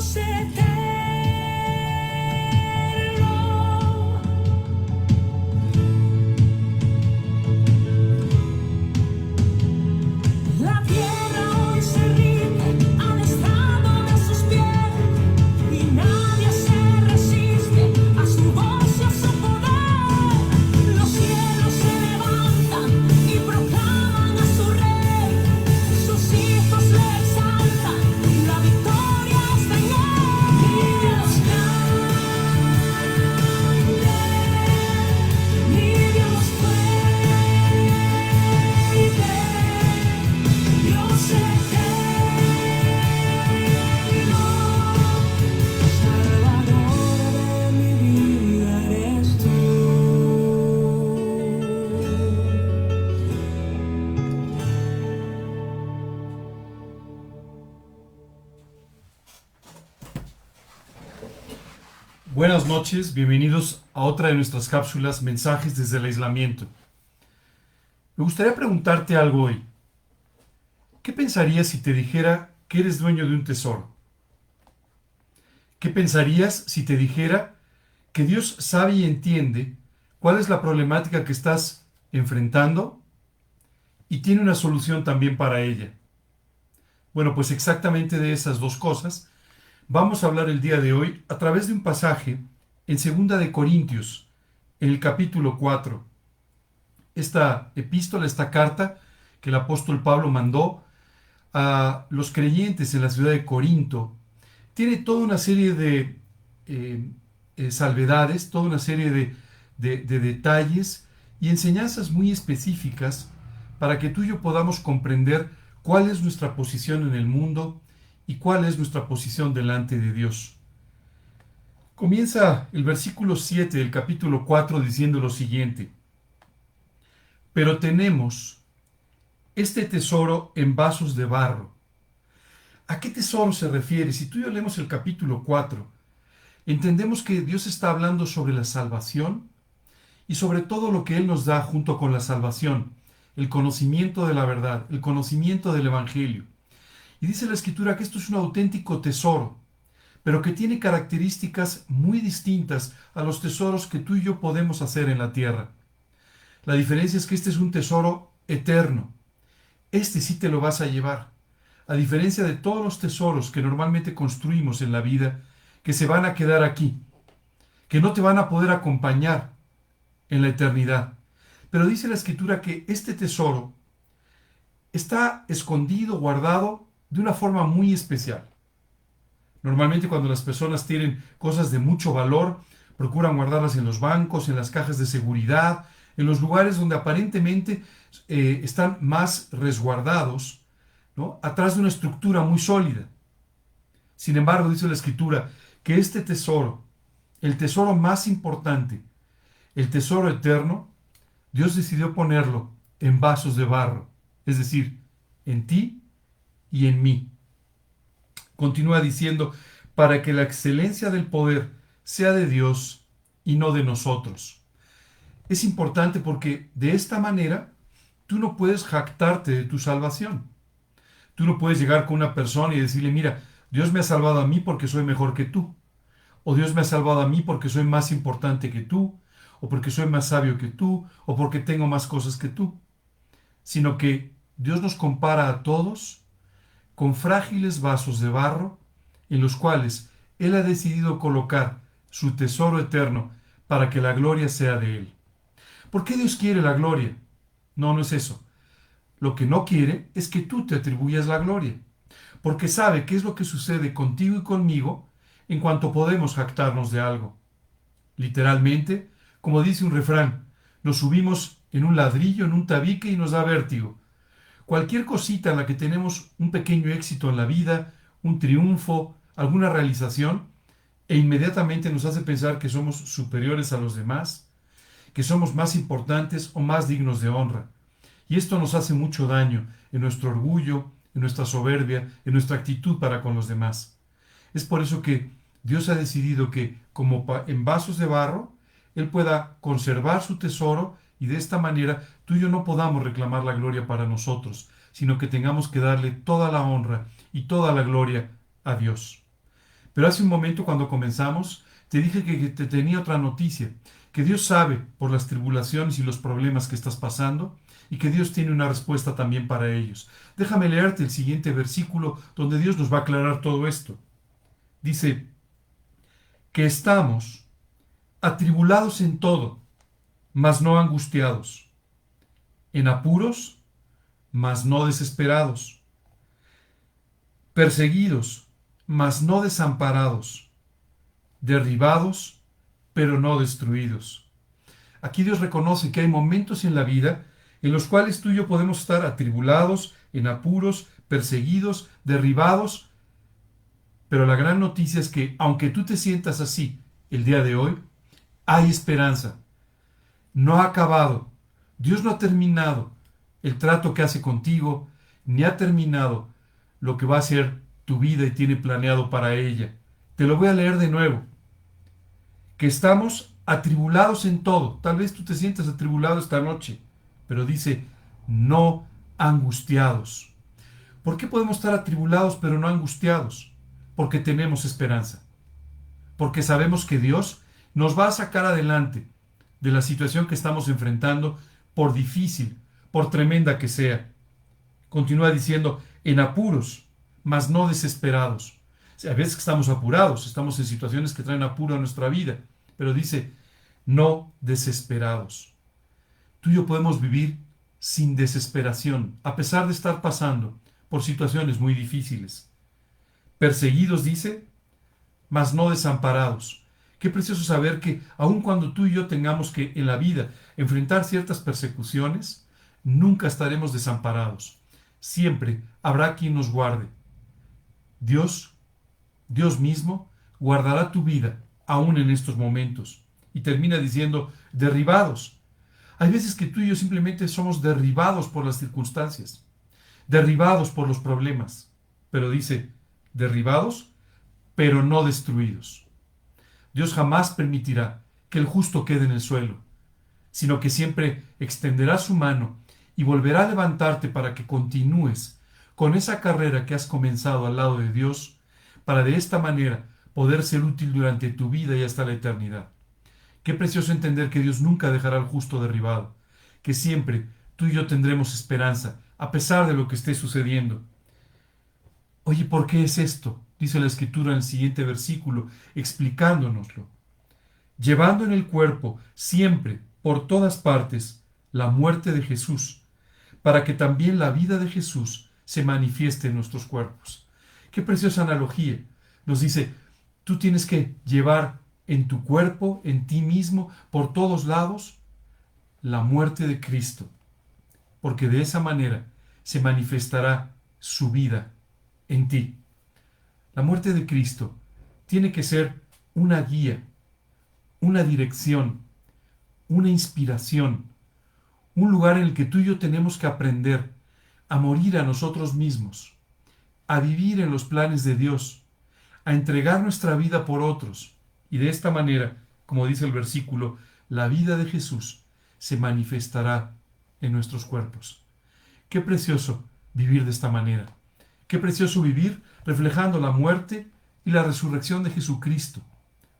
você tem. Noches, bienvenidos a otra de nuestras cápsulas Mensajes desde el aislamiento. Me gustaría preguntarte algo hoy. ¿Qué pensarías si te dijera que eres dueño de un tesoro? ¿Qué pensarías si te dijera que Dios sabe y entiende cuál es la problemática que estás enfrentando y tiene una solución también para ella? Bueno, pues exactamente de esas dos cosas Vamos a hablar el día de hoy a través de un pasaje en Segunda de Corintios, en el capítulo 4. Esta epístola, esta carta que el apóstol Pablo mandó a los creyentes en la ciudad de Corinto, tiene toda una serie de eh, eh, salvedades, toda una serie de, de detalles y enseñanzas muy específicas para que tú y yo podamos comprender cuál es nuestra posición en el mundo, y cuál es nuestra posición delante de Dios. Comienza el versículo 7 del capítulo 4 diciendo lo siguiente. Pero tenemos este tesoro en vasos de barro. ¿A qué tesoro se refiere? Si tú y yo leemos el capítulo 4, entendemos que Dios está hablando sobre la salvación y sobre todo lo que Él nos da junto con la salvación, el conocimiento de la verdad, el conocimiento del Evangelio. Y dice la escritura que esto es un auténtico tesoro, pero que tiene características muy distintas a los tesoros que tú y yo podemos hacer en la tierra. La diferencia es que este es un tesoro eterno. Este sí te lo vas a llevar. A diferencia de todos los tesoros que normalmente construimos en la vida, que se van a quedar aquí, que no te van a poder acompañar en la eternidad. Pero dice la escritura que este tesoro está escondido, guardado de una forma muy especial. Normalmente cuando las personas tienen cosas de mucho valor, procuran guardarlas en los bancos, en las cajas de seguridad, en los lugares donde aparentemente eh, están más resguardados, ¿no? atrás de una estructura muy sólida. Sin embargo, dice la escritura que este tesoro, el tesoro más importante, el tesoro eterno, Dios decidió ponerlo en vasos de barro, es decir, en ti y en mí. Continúa diciendo, para que la excelencia del poder sea de Dios y no de nosotros. Es importante porque de esta manera tú no puedes jactarte de tu salvación. Tú no puedes llegar con una persona y decirle, mira, Dios me ha salvado a mí porque soy mejor que tú. O Dios me ha salvado a mí porque soy más importante que tú. O porque soy más sabio que tú. O porque tengo más cosas que tú. Sino que Dios nos compara a todos con frágiles vasos de barro en los cuales Él ha decidido colocar su tesoro eterno para que la gloria sea de Él. ¿Por qué Dios quiere la gloria? No, no es eso. Lo que no quiere es que tú te atribuyas la gloria, porque sabe qué es lo que sucede contigo y conmigo en cuanto podemos jactarnos de algo. Literalmente, como dice un refrán, nos subimos en un ladrillo, en un tabique y nos da vértigo cualquier cosita en la que tenemos un pequeño éxito en la vida, un triunfo, alguna realización, e inmediatamente nos hace pensar que somos superiores a los demás, que somos más importantes o más dignos de honra. Y esto nos hace mucho daño en nuestro orgullo, en nuestra soberbia, en nuestra actitud para con los demás. Es por eso que Dios ha decidido que, como en vasos de barro, Él pueda conservar su tesoro y de esta manera tú y yo no podamos reclamar la gloria para nosotros, sino que tengamos que darle toda la honra y toda la gloria a Dios. Pero hace un momento cuando comenzamos, te dije que te tenía otra noticia, que Dios sabe por las tribulaciones y los problemas que estás pasando y que Dios tiene una respuesta también para ellos. Déjame leerte el siguiente versículo donde Dios nos va a aclarar todo esto. Dice que estamos atribulados en todo, mas no angustiados, en apuros, mas no desesperados, perseguidos, mas no desamparados, derribados, pero no destruidos. Aquí Dios reconoce que hay momentos en la vida en los cuales tú y yo podemos estar atribulados, en apuros, perseguidos, derribados, pero la gran noticia es que aunque tú te sientas así el día de hoy, hay esperanza. No ha acabado. Dios no ha terminado el trato que hace contigo, ni ha terminado lo que va a ser tu vida y tiene planeado para ella. Te lo voy a leer de nuevo. Que estamos atribulados en todo. Tal vez tú te sientas atribulado esta noche, pero dice, no angustiados. ¿Por qué podemos estar atribulados pero no angustiados? Porque tenemos esperanza. Porque sabemos que Dios nos va a sacar adelante de la situación que estamos enfrentando, por difícil, por tremenda que sea. Continúa diciendo, en apuros, mas no desesperados. a veces estamos apurados, estamos en situaciones que traen apuro a nuestra vida, pero dice, no desesperados. Tú y yo podemos vivir sin desesperación, a pesar de estar pasando por situaciones muy difíciles. Perseguidos, dice, mas no desamparados. Qué precioso saber que aun cuando tú y yo tengamos que en la vida enfrentar ciertas persecuciones, nunca estaremos desamparados. Siempre habrá quien nos guarde. Dios, Dios mismo, guardará tu vida aún en estos momentos. Y termina diciendo, derribados. Hay veces que tú y yo simplemente somos derribados por las circunstancias, derribados por los problemas. Pero dice, derribados, pero no destruidos. Dios jamás permitirá que el justo quede en el suelo, sino que siempre extenderá su mano y volverá a levantarte para que continúes con esa carrera que has comenzado al lado de Dios, para de esta manera poder ser útil durante tu vida y hasta la eternidad. Qué precioso entender que Dios nunca dejará al justo derribado, que siempre tú y yo tendremos esperanza, a pesar de lo que esté sucediendo. Oye, ¿por qué es esto? Dice la escritura en el siguiente versículo, explicándonoslo. Llevando en el cuerpo siempre, por todas partes, la muerte de Jesús, para que también la vida de Jesús se manifieste en nuestros cuerpos. Qué preciosa analogía. Nos dice, Tú tienes que llevar en tu cuerpo, en ti mismo, por todos lados, la muerte de Cristo, porque de esa manera se manifestará su vida en ti. La muerte de Cristo tiene que ser una guía, una dirección, una inspiración, un lugar en el que tú y yo tenemos que aprender a morir a nosotros mismos, a vivir en los planes de Dios, a entregar nuestra vida por otros. Y de esta manera, como dice el versículo, la vida de Jesús se manifestará en nuestros cuerpos. Qué precioso vivir de esta manera. Qué precioso vivir reflejando la muerte y la resurrección de Jesucristo.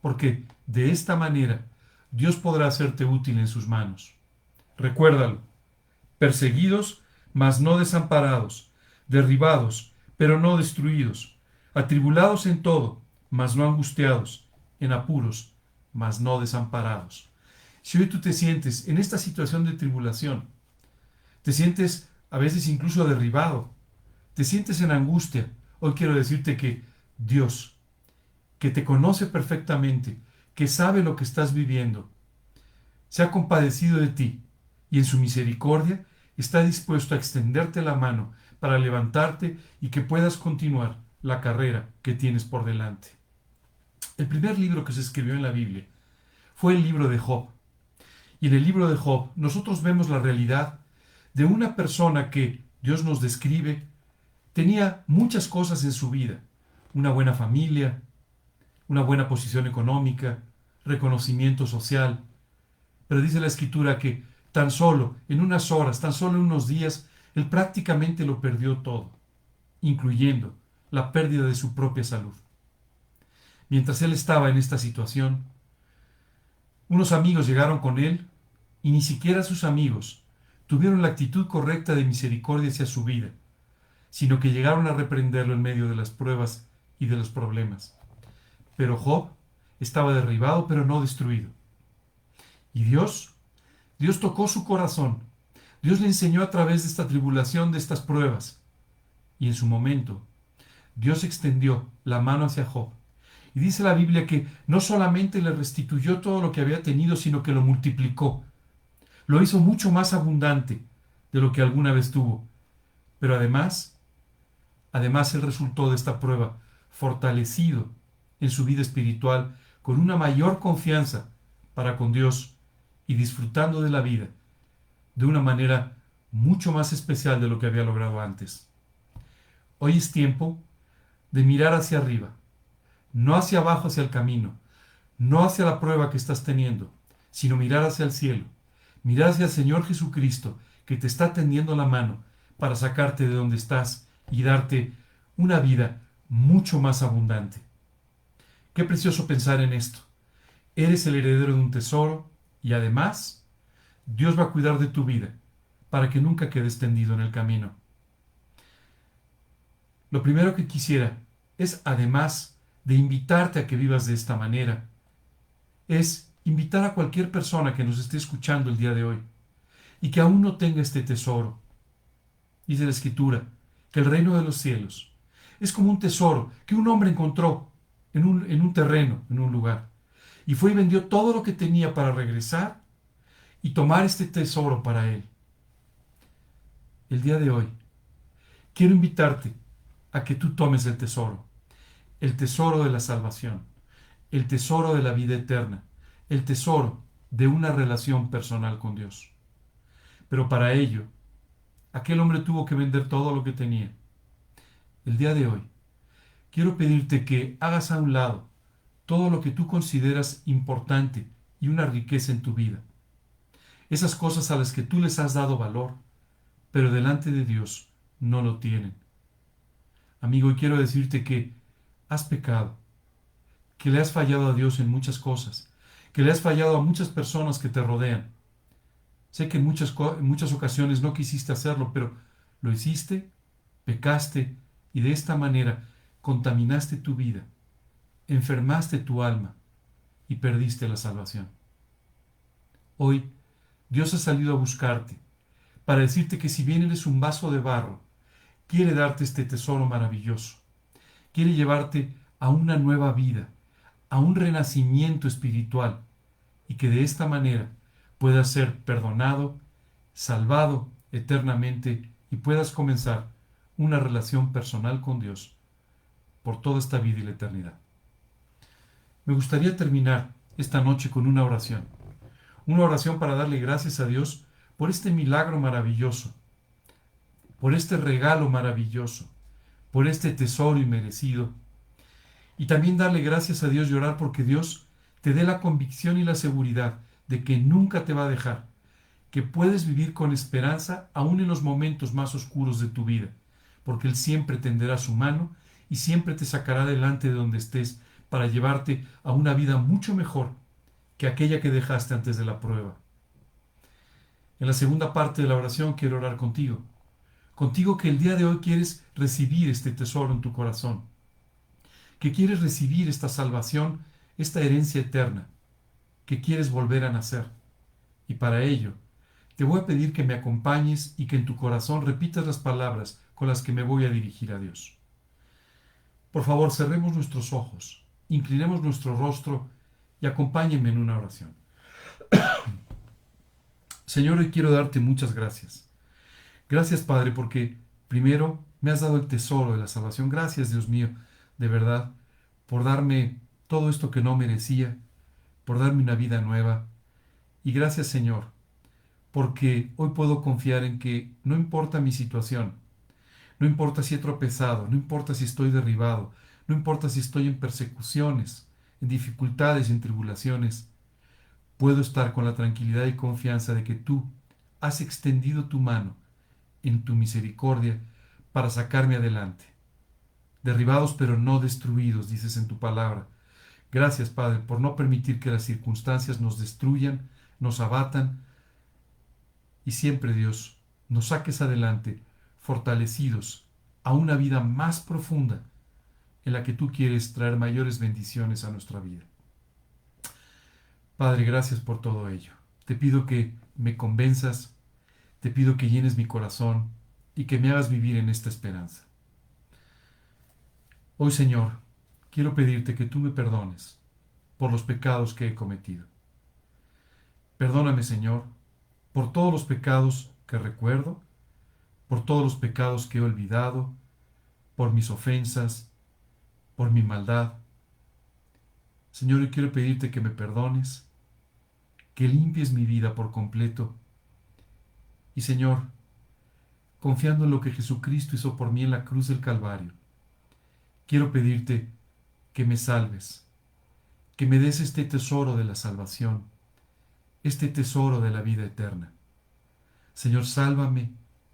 Porque de esta manera Dios podrá hacerte útil en sus manos. Recuérdalo. Perseguidos, mas no desamparados. Derribados, pero no destruidos atribulados en todo, mas no angustiados, en apuros, mas no desamparados. Si hoy tú te sientes en esta situación de tribulación, te sientes a veces incluso derribado, te sientes en angustia, hoy quiero decirte que Dios, que te conoce perfectamente, que sabe lo que estás viviendo, se ha compadecido de ti y en su misericordia está dispuesto a extenderte la mano para levantarte y que puedas continuar la carrera que tienes por delante. El primer libro que se escribió en la Biblia fue el libro de Job. Y en el libro de Job nosotros vemos la realidad de una persona que Dios nos describe, tenía muchas cosas en su vida, una buena familia, una buena posición económica, reconocimiento social, pero dice la escritura que tan solo en unas horas, tan solo en unos días, él prácticamente lo perdió todo, incluyendo la pérdida de su propia salud. mientras él estaba en esta situación, unos amigos llegaron con él y ni siquiera sus amigos tuvieron la actitud correcta de misericordia hacia su vida, sino que llegaron a reprenderlo en medio de las pruebas y de los problemas. Pero Job estaba derribado pero no destruido. Y Dios, Dios tocó su corazón. Dios le enseñó a través de esta tribulación, de estas pruebas. Y en su momento, Dios extendió la mano hacia Job. Y dice la Biblia que no solamente le restituyó todo lo que había tenido, sino que lo multiplicó. Lo hizo mucho más abundante de lo que alguna vez tuvo. Pero además, además él resultó de esta prueba fortalecido en su vida espiritual, con una mayor confianza para con Dios y disfrutando de la vida de una manera mucho más especial de lo que había logrado antes. Hoy es tiempo de mirar hacia arriba, no hacia abajo hacia el camino, no hacia la prueba que estás teniendo, sino mirar hacia el cielo, mirar hacia el Señor Jesucristo, que te está tendiendo la mano para sacarte de donde estás y darte una vida mucho más abundante. Qué precioso pensar en esto. Eres el heredero de un tesoro y además Dios va a cuidar de tu vida para que nunca quedes tendido en el camino. Lo primero que quisiera es, además de invitarte a que vivas de esta manera, es invitar a cualquier persona que nos esté escuchando el día de hoy y que aún no tenga este tesoro. Dice la Escritura que el reino de los cielos es como un tesoro que un hombre encontró en un, en un terreno, en un lugar, y fue y vendió todo lo que tenía para regresar y tomar este tesoro para él. El día de hoy, quiero invitarte a que tú tomes el tesoro, el tesoro de la salvación, el tesoro de la vida eterna, el tesoro de una relación personal con Dios. Pero para ello, aquel hombre tuvo que vender todo lo que tenía. El día de hoy, quiero pedirte que hagas a un lado todo lo que tú consideras importante y una riqueza en tu vida. Esas cosas a las que tú les has dado valor, pero delante de Dios no lo tienen. Amigo, quiero decirte que has pecado, que le has fallado a Dios en muchas cosas, que le has fallado a muchas personas que te rodean. Sé que en muchas, muchas ocasiones no quisiste hacerlo, pero lo hiciste, pecaste y de esta manera contaminaste tu vida, enfermaste tu alma y perdiste la salvación. Hoy Dios ha salido a buscarte para decirte que si bien eres un vaso de barro, quiere darte este tesoro maravilloso. Quiere llevarte a una nueva vida, a un renacimiento espiritual y que de esta manera puedas ser perdonado, salvado eternamente y puedas comenzar una relación personal con Dios por toda esta vida y la eternidad. Me gustaría terminar esta noche con una oración. Una oración para darle gracias a Dios por este milagro maravilloso, por este regalo maravilloso, por este tesoro inmerecido. Y también darle gracias a Dios y orar porque Dios te dé la convicción y la seguridad de que nunca te va a dejar, que puedes vivir con esperanza aún en los momentos más oscuros de tu vida porque Él siempre tenderá su mano y siempre te sacará delante de donde estés para llevarte a una vida mucho mejor que aquella que dejaste antes de la prueba. En la segunda parte de la oración quiero orar contigo, contigo que el día de hoy quieres recibir este tesoro en tu corazón, que quieres recibir esta salvación, esta herencia eterna, que quieres volver a nacer. Y para ello, te voy a pedir que me acompañes y que en tu corazón repitas las palabras con las que me voy a dirigir a Dios. Por favor, cerremos nuestros ojos, inclinemos nuestro rostro y acompáñenme en una oración. Señor, hoy quiero darte muchas gracias. Gracias, Padre, porque primero me has dado el tesoro de la salvación. Gracias, Dios mío, de verdad, por darme todo esto que no merecía, por darme una vida nueva. Y gracias, Señor, porque hoy puedo confiar en que no importa mi situación, no importa si he tropezado, no importa si estoy derribado, no importa si estoy en persecuciones, en dificultades, en tribulaciones, puedo estar con la tranquilidad y confianza de que tú has extendido tu mano en tu misericordia para sacarme adelante. Derribados pero no destruidos, dices en tu palabra, Gracias, Padre, por no permitir que las circunstancias nos destruyan, nos abatan y siempre, Dios, nos saques adelante fortalecidos a una vida más profunda en la que tú quieres traer mayores bendiciones a nuestra vida. Padre, gracias por todo ello. Te pido que me convenzas, te pido que llenes mi corazón y que me hagas vivir en esta esperanza. Hoy, Señor, quiero pedirte que tú me perdones por los pecados que he cometido. Perdóname, Señor, por todos los pecados que recuerdo, por todos los pecados que he olvidado, por mis ofensas, por mi maldad. Señor, yo quiero pedirte que me perdones, que limpies mi vida por completo. Y Señor, confiando en lo que Jesucristo hizo por mí en la cruz del Calvario, quiero pedirte que me salves, que me des este tesoro de la salvación, este tesoro de la vida eterna. Señor, sálvame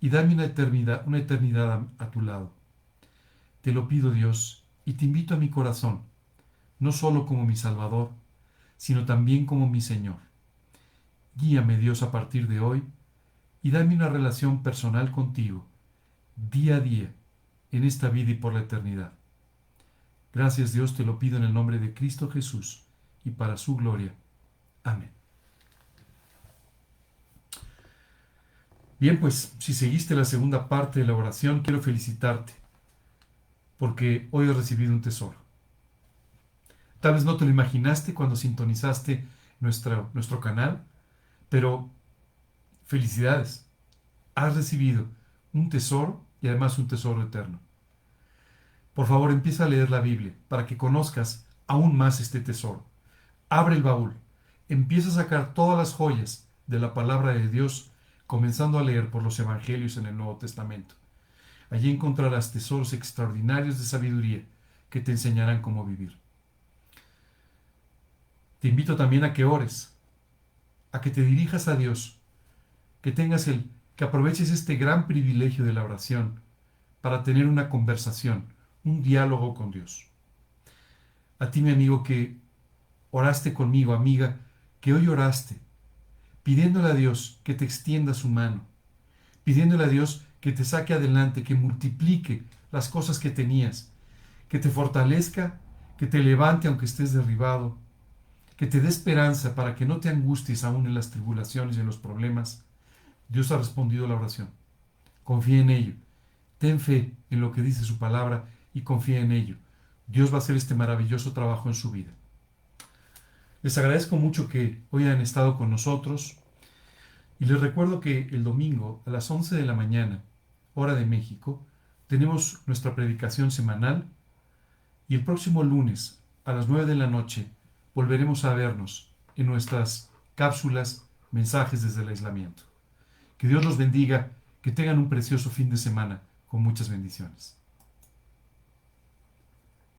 y dame una eternidad, una eternidad a, a tu lado. Te lo pido, Dios, y te invito a mi corazón, no solo como mi Salvador, sino también como mi Señor. Guíame, Dios, a partir de hoy, y dame una relación personal contigo, día a día, en esta vida y por la eternidad. Gracias, Dios, te lo pido en el nombre de Cristo Jesús, y para su gloria. Amén. Bien, pues si seguiste la segunda parte de la oración, quiero felicitarte porque hoy he recibido un tesoro. Tal vez no te lo imaginaste cuando sintonizaste nuestro, nuestro canal, pero felicidades. Has recibido un tesoro y además un tesoro eterno. Por favor, empieza a leer la Biblia para que conozcas aún más este tesoro. Abre el baúl, empieza a sacar todas las joyas de la palabra de Dios, comenzando a leer por los evangelios en el Nuevo Testamento. Allí encontrarás tesoros extraordinarios de sabiduría que te enseñarán cómo vivir. Te invito también a que ores, a que te dirijas a Dios, que tengas el, que aproveches este gran privilegio de la oración para tener una conversación, un diálogo con Dios. A ti, mi amigo, que oraste conmigo, amiga, que hoy oraste, pidiéndole a Dios que te extienda su mano, pidiéndole a Dios que te saque adelante, que multiplique las cosas que tenías, que te fortalezca, que te levante aunque estés derribado, que te dé esperanza para que no te angusties aún en las tribulaciones y en los problemas. Dios ha respondido a la oración. Confía en ello. Ten fe en lo que dice su palabra y confía en ello. Dios va a hacer este maravilloso trabajo en su vida. Les agradezco mucho que hoy hayan estado con nosotros y les recuerdo que el domingo a las 11 de la mañana hora de México, tenemos nuestra predicación semanal y el próximo lunes a las 9 de la noche volveremos a vernos en nuestras cápsulas mensajes desde el aislamiento. Que Dios los bendiga, que tengan un precioso fin de semana con muchas bendiciones.